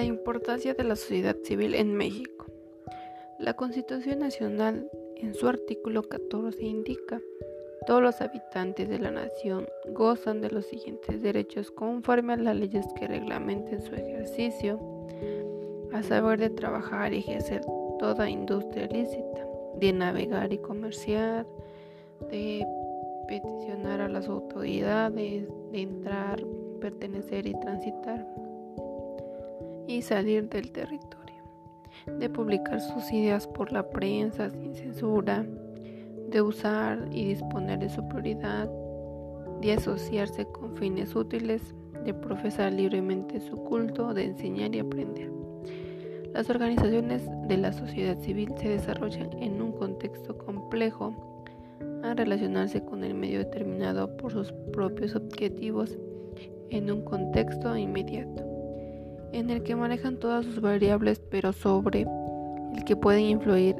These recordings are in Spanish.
La importancia de la sociedad civil en México. La Constitución Nacional en su artículo 14 indica todos los habitantes de la nación gozan de los siguientes derechos conforme a las leyes que reglamenten su ejercicio, a saber de trabajar y ejercer toda industria lícita, de navegar y comerciar, de peticionar a las autoridades, de entrar, pertenecer y transitar y salir del territorio, de publicar sus ideas por la prensa sin censura, de usar y disponer de su prioridad, de asociarse con fines útiles, de profesar libremente su culto, de enseñar y aprender. Las organizaciones de la sociedad civil se desarrollan en un contexto complejo a relacionarse con el medio determinado por sus propios objetivos en un contexto inmediato en el que manejan todas sus variables pero sobre el que pueden influir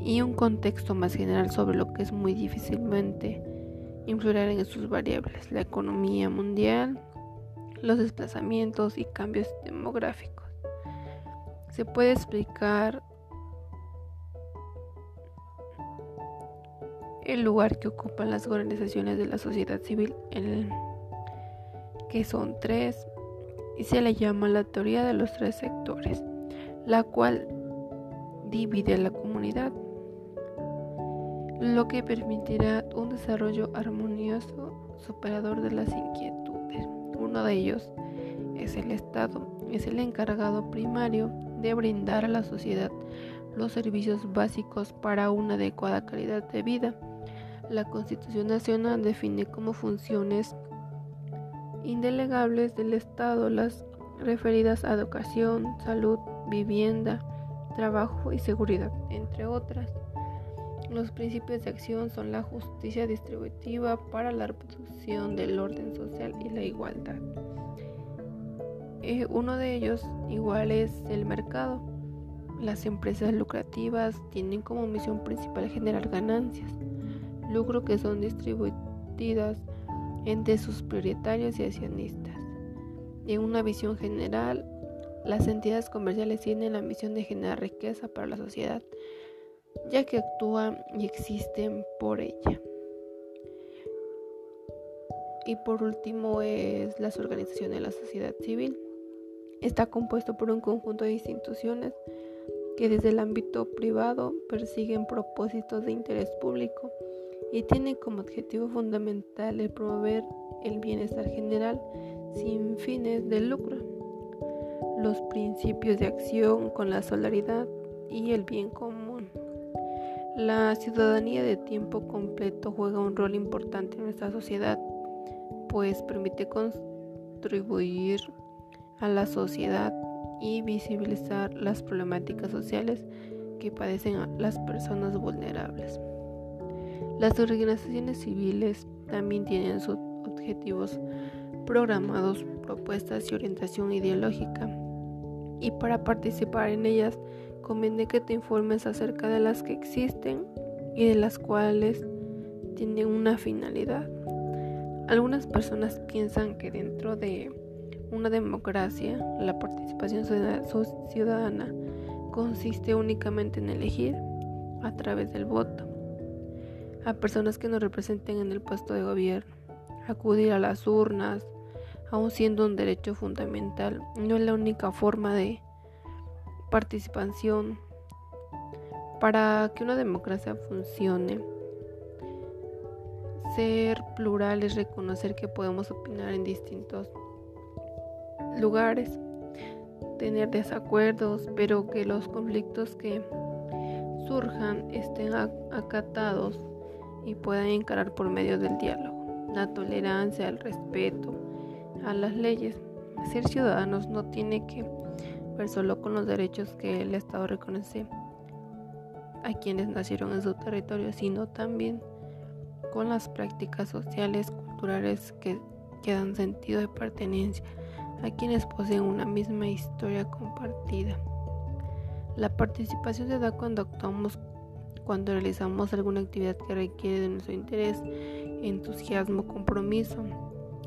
y un contexto más general sobre lo que es muy difícilmente influir en sus variables, la economía mundial, los desplazamientos y cambios demográficos. Se puede explicar el lugar que ocupan las organizaciones de la sociedad civil, que son tres, y se le llama la teoría de los tres sectores, la cual divide la comunidad, lo que permitirá un desarrollo armonioso superador de las inquietudes. Uno de ellos es el Estado, es el encargado primario de brindar a la sociedad los servicios básicos para una adecuada calidad de vida. La Constitución Nacional define como funciones indelegables del Estado, las referidas a educación, salud, vivienda, trabajo y seguridad, entre otras. Los principios de acción son la justicia distributiva para la reproducción del orden social y la igualdad. Eh, uno de ellos igual es el mercado. Las empresas lucrativas tienen como misión principal generar ganancias, lucro que son distribuidas entre sus prioritarios y accionistas. En una visión general, las entidades comerciales tienen la misión de generar riqueza para la sociedad, ya que actúan y existen por ella. Y por último es las organizaciones de la sociedad civil. Está compuesto por un conjunto de instituciones que desde el ámbito privado persiguen propósitos de interés público y tiene como objetivo fundamental el promover el bienestar general sin fines de lucro, los principios de acción con la solidaridad y el bien común. La ciudadanía de tiempo completo juega un rol importante en nuestra sociedad, pues permite contribuir a la sociedad y visibilizar las problemáticas sociales que padecen las personas vulnerables. Las organizaciones civiles también tienen sus objetivos programados, propuestas y orientación ideológica. Y para participar en ellas, conviene que te informes acerca de las que existen y de las cuales tienen una finalidad. Algunas personas piensan que dentro de una democracia, la participación ciudadana consiste únicamente en elegir a través del voto a personas que nos representen en el puesto de gobierno. Acudir a las urnas, aun siendo un derecho fundamental, no es la única forma de participación para que una democracia funcione. Ser plural es reconocer que podemos opinar en distintos lugares, tener desacuerdos, pero que los conflictos que surjan estén acatados y puedan encarar por medio del diálogo, la tolerancia, el respeto a las leyes. Ser ciudadanos no tiene que ver solo con los derechos que el Estado reconoce a quienes nacieron en su territorio, sino también con las prácticas sociales, culturales que, que dan sentido de pertenencia a quienes poseen una misma historia compartida. La participación se da cuando actuamos cuando realizamos alguna actividad que requiere de nuestro interés, entusiasmo, compromiso.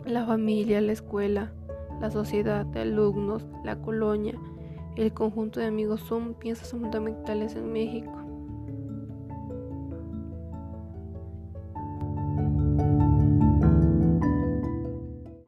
La familia, la escuela, la sociedad de alumnos, la colonia, el conjunto de amigos son piezas fundamentales en México.